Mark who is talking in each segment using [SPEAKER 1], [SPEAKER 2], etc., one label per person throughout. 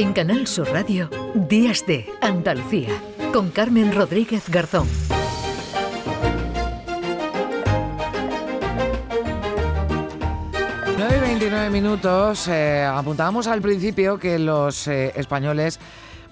[SPEAKER 1] En Canal Sur Radio, Días de Andalucía, con Carmen Rodríguez Garzón.
[SPEAKER 2] 9 y 29 minutos. Eh, apuntábamos al principio que los eh, españoles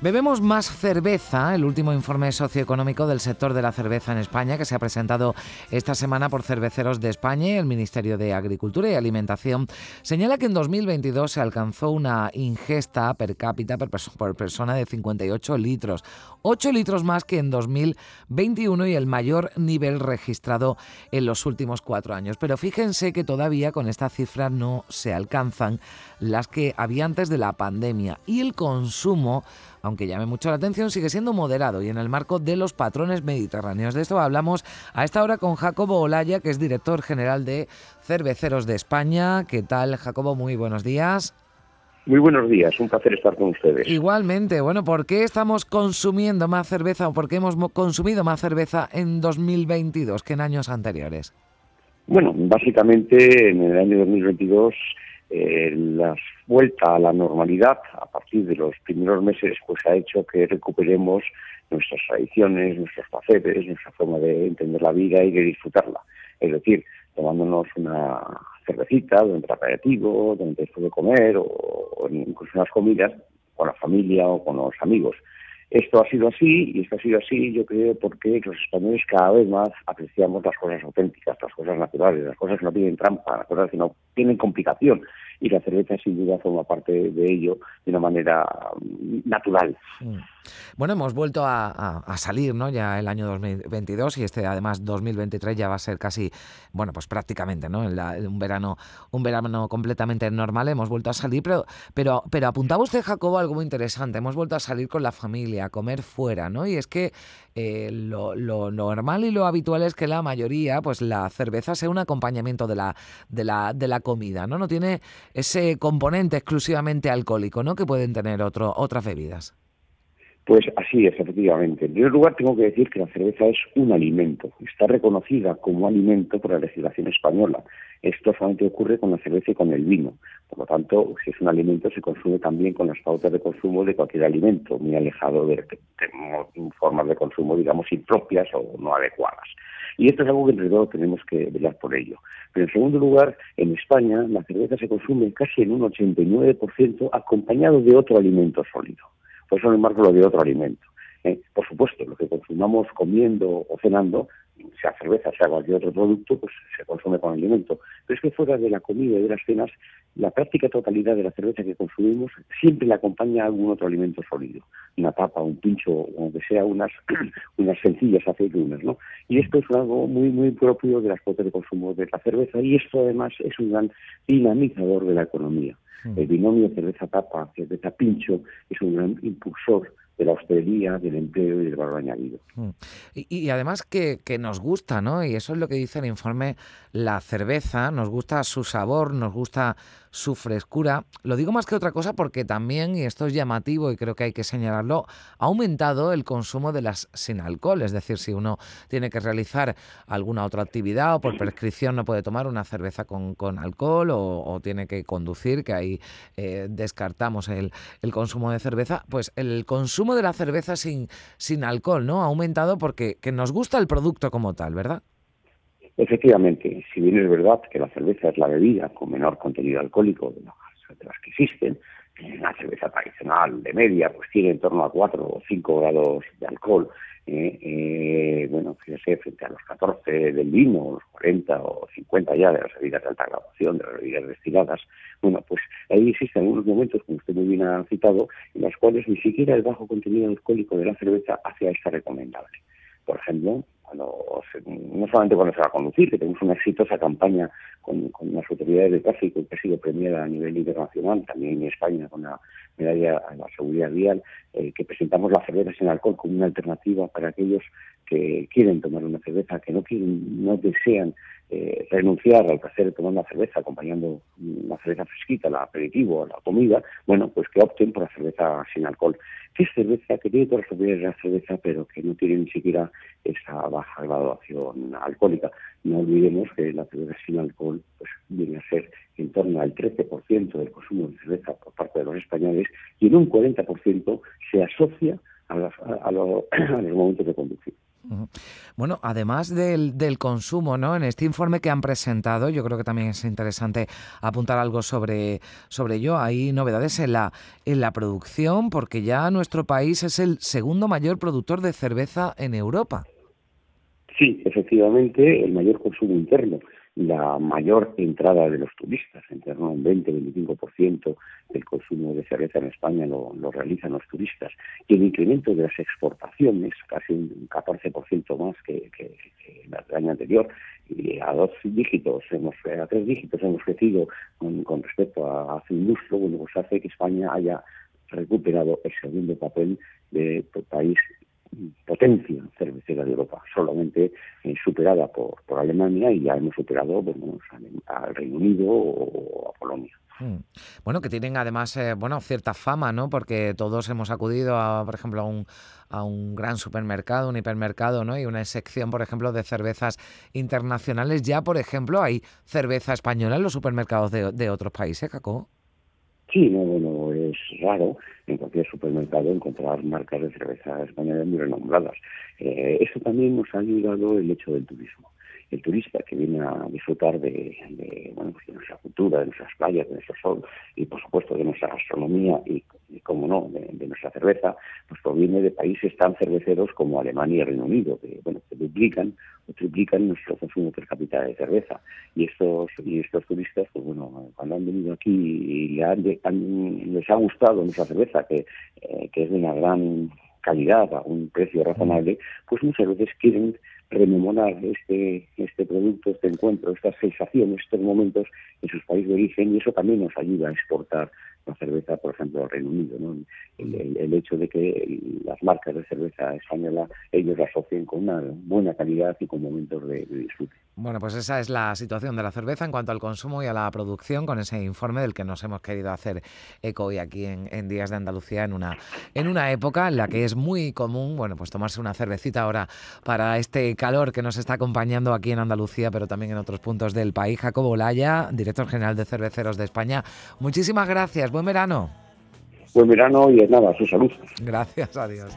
[SPEAKER 2] Bebemos más cerveza, el último informe socioeconómico del sector de la cerveza en España que se ha presentado esta semana por Cerveceros de España. Y el Ministerio de Agricultura y Alimentación señala que en 2022 se alcanzó una ingesta per cápita por persona de 58 litros, 8 litros más que en 2021 y el mayor nivel registrado en los últimos cuatro años. Pero fíjense que todavía con esta cifra no se alcanzan las que había antes de la pandemia. Y el consumo aunque llame mucho la atención, sigue siendo moderado y en el marco de los patrones mediterráneos. De esto hablamos a esta hora con Jacobo Olaya, que es director general de Cerveceros de España. ¿Qué tal, Jacobo? Muy buenos días.
[SPEAKER 3] Muy buenos días, un placer estar con ustedes.
[SPEAKER 2] Igualmente, bueno, ¿por qué estamos consumiendo más cerveza o por qué hemos consumido más cerveza en 2022 que en años anteriores?
[SPEAKER 3] Bueno, básicamente en el año 2022 eh, la vuelta a la normalidad a partir de los primeros meses pues ha hecho que recuperemos nuestras tradiciones, nuestros placeres, nuestra forma de entender la vida y de disfrutarla. Es decir, tomándonos una cervecita durante el aperitivo, durante después de comer o, o incluso unas comidas con la familia o con los amigos. Esto ha sido así y esto ha sido así, yo creo, porque los españoles cada vez más apreciamos las cosas auténticas, las cosas naturales, las cosas que no tienen trampa, las cosas que no tienen complicación. Y la cerveza sin duda forma parte de ello de una manera mm, natural.
[SPEAKER 2] Bueno, hemos vuelto a, salir, ¿no? Ya el año 2022 y este además 2023 ya va a ser casi, bueno, pues prácticamente, ¿no? un verano, un verano completamente normal. Hemos vuelto a salir, pero, pero, pero apuntaba usted, Jacobo, algo muy interesante. Hemos vuelto a salir con la familia, a comer fuera, ¿no? Y es que eh, lo, normal y lo habitual es que la mayoría, pues la cerveza sea un acompañamiento de la, de la, de la comida, ¿no? No tiene ese componente exclusivamente alcohólico, ¿no? Que pueden tener otro, otras bebidas.
[SPEAKER 3] Pues así es, efectivamente. En primer lugar, tengo que decir que la cerveza es un alimento. Está reconocida como alimento por la legislación española. Esto solamente ocurre con la cerveza y con el vino. Por lo tanto, si es un alimento, se consume también con las pautas de consumo de cualquier alimento, muy alejado de, formas de consumo, digamos, impropias o no adecuadas. Y esto es algo que entre tenemos que velar por ello. Pero en segundo lugar, en España la cerveza se consume casi en un 89% acompañado de otro alimento sólido. Por eso no marco lo de otro alimento. ¿Eh? Por supuesto, lo que consumamos comiendo o cenando, sea cerveza, sea cualquier otro producto, pues se consume con alimento. Pero es que fuera de la comida y de las cenas, la práctica totalidad de la cerveza que consumimos siempre le acompaña algún otro alimento sólido. Una tapa, un pincho, o aunque sea unas, unas sencillas aceitunas, ¿no? Y esto es algo muy, muy propio de las cuotas de consumo de la cerveza y esto además es un gran dinamizador de la economía. El binomio cerveza-tapa, cerveza-pincho es un gran impulsor de la hostelería, del empleo y del valor añadido.
[SPEAKER 2] Y, además que, que, nos gusta, ¿no? Y eso es lo que dice el informe, la cerveza, nos gusta su sabor, nos gusta su frescura. Lo digo más que otra cosa porque también, y esto es llamativo y creo que hay que señalarlo, ha aumentado el consumo de las sin alcohol. Es decir, si uno tiene que realizar alguna otra actividad o por prescripción no puede tomar una cerveza con, con alcohol o, tiene que conducir, que ahí eh, descartamos el, el, consumo de cerveza, pues el consumo de la cerveza sin, sin alcohol ¿no? ha aumentado porque que nos gusta el producto como tal, ¿verdad?
[SPEAKER 3] Efectivamente, si bien es verdad que la cerveza es la bebida con menor contenido alcohólico de las, que existen, la cerveza tradicional de media pues tiene en torno a 4 o 5 grados de alcohol, eh, eh, bueno, fíjese, frente a los 14 del vino, los 40 o 50 ya de las bebidas de alta graduación, de las bebidas destiladas, bueno, pues ahí existen algunos momentos, como usted muy bien ha citado, en los cuales ni siquiera el bajo contenido alcohólico de la cerveza hace a esta recomendable. Por ejemplo, cuando no solamente cuando se va a conducir, que tenemos una exitosa campaña con, las autoridades de tráfico que ha sido premiada a nivel internacional, también en España con la medalla a la seguridad vial, eh, que presentamos la cerveza sin alcohol como una alternativa para aquellos que quieren tomar una cerveza, que no quieren, no desean eh, renunciar al placer de tomar una cerveza acompañando una cerveza fresquita, el aperitivo, la comida, bueno, pues que opten por la cerveza sin alcohol. Que es cerveza que tiene todas las propiedades de la cerveza, pero que no tiene ni siquiera esa baja graduación alcohólica. No olvidemos que la cerveza sin alcohol pues viene a ser en torno al 13% del consumo de cerveza por parte de los españoles y en un 40% se asocia a, a los momentos de conducción.
[SPEAKER 2] Bueno, además del, del, consumo, ¿no? En este informe que han presentado, yo creo que también es interesante apuntar algo sobre, sobre ello. Hay novedades en la, en la producción, porque ya nuestro país es el segundo mayor productor de cerveza en Europa.
[SPEAKER 3] Sí, efectivamente, el mayor consumo interno la mayor entrada de los turistas, en torno a un 20-25% del consumo de cerveza en España lo, realizan los turistas, y el incremento de las exportaciones, casi un 14% más que, que, el año anterior, y a dos dígitos, hemos, a tres dígitos hemos crecido con, respecto a hace un lustro, bueno, pues hace que España haya recuperado el segundo papel de país potencia cervecera de Europa, solamente eh, superada por, por Alemania y ya hemos superado bueno, al Reino Unido o a Polonia. Hmm.
[SPEAKER 2] Bueno, que tienen además eh, bueno cierta fama, ¿no? Porque todos hemos acudido, a, por ejemplo, a un, a un gran supermercado, un hipermercado, ¿no? Y una sección, por ejemplo, de cervezas internacionales. Ya, por ejemplo, hay cerveza española en los supermercados de, de otros países, Caco.
[SPEAKER 3] Sí, no, bueno, raro en cualquier supermercado encontrar marcas de cerveza española muy renombradas. Eh, eso también nos ha ayudado el hecho del turismo el turista que viene a disfrutar de, bueno, pues de nuestra cultura, de nuestras playas, de nuestro sol y por supuesto de nuestra gastronomía y, como no, de, nuestra cerveza, pues proviene de países tan cerveceros como Alemania y Reino Unido, que bueno, que duplican o triplican nuestro consumo per cápita de cerveza. Y estos, y estos turistas, pues bueno, cuando han venido aquí y les ha gustado nuestra cerveza, que, eh, que es de una gran calidad a un precio razonable, pues muchas veces quieren rememorar este, este producto, este encuentro, estas sensaciones, estos momentos en sus países de origen y eso también nos ayuda a exportar la cerveza, por ejemplo, Reino Unido. ¿no? El, hecho de que las marcas de cerveza española ellos la asocien con una buena calidad y con momentos de, disfrute.
[SPEAKER 2] Bueno, pues esa es la situación de la cerveza en cuanto al consumo y a la producción con ese informe del que nos hemos querido hacer eco hoy aquí en, en Días de Andalucía en una, en una época en la que es muy común, bueno, pues tomarse una cervecita ahora para este calor que nos está acompañando aquí en Andalucía, pero también en otros puntos del país. Jacobo Laya, director general de Cerveceros de España, muchísimas gracias. Buen verano.
[SPEAKER 3] Buen verano y es nada, su salud.
[SPEAKER 2] Gracias, adiós.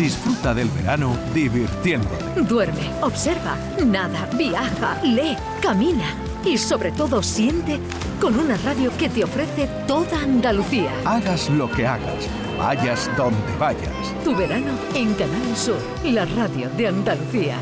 [SPEAKER 4] Disfruta del verano divirtiéndote.
[SPEAKER 1] Duerme, observa, nada, viaja, lee, camina y sobre todo siente con una radio que te ofrece toda Andalucía.
[SPEAKER 4] Hagas lo que hagas, vayas donde vayas.
[SPEAKER 1] Tu verano en Canal Sur, la radio de Andalucía.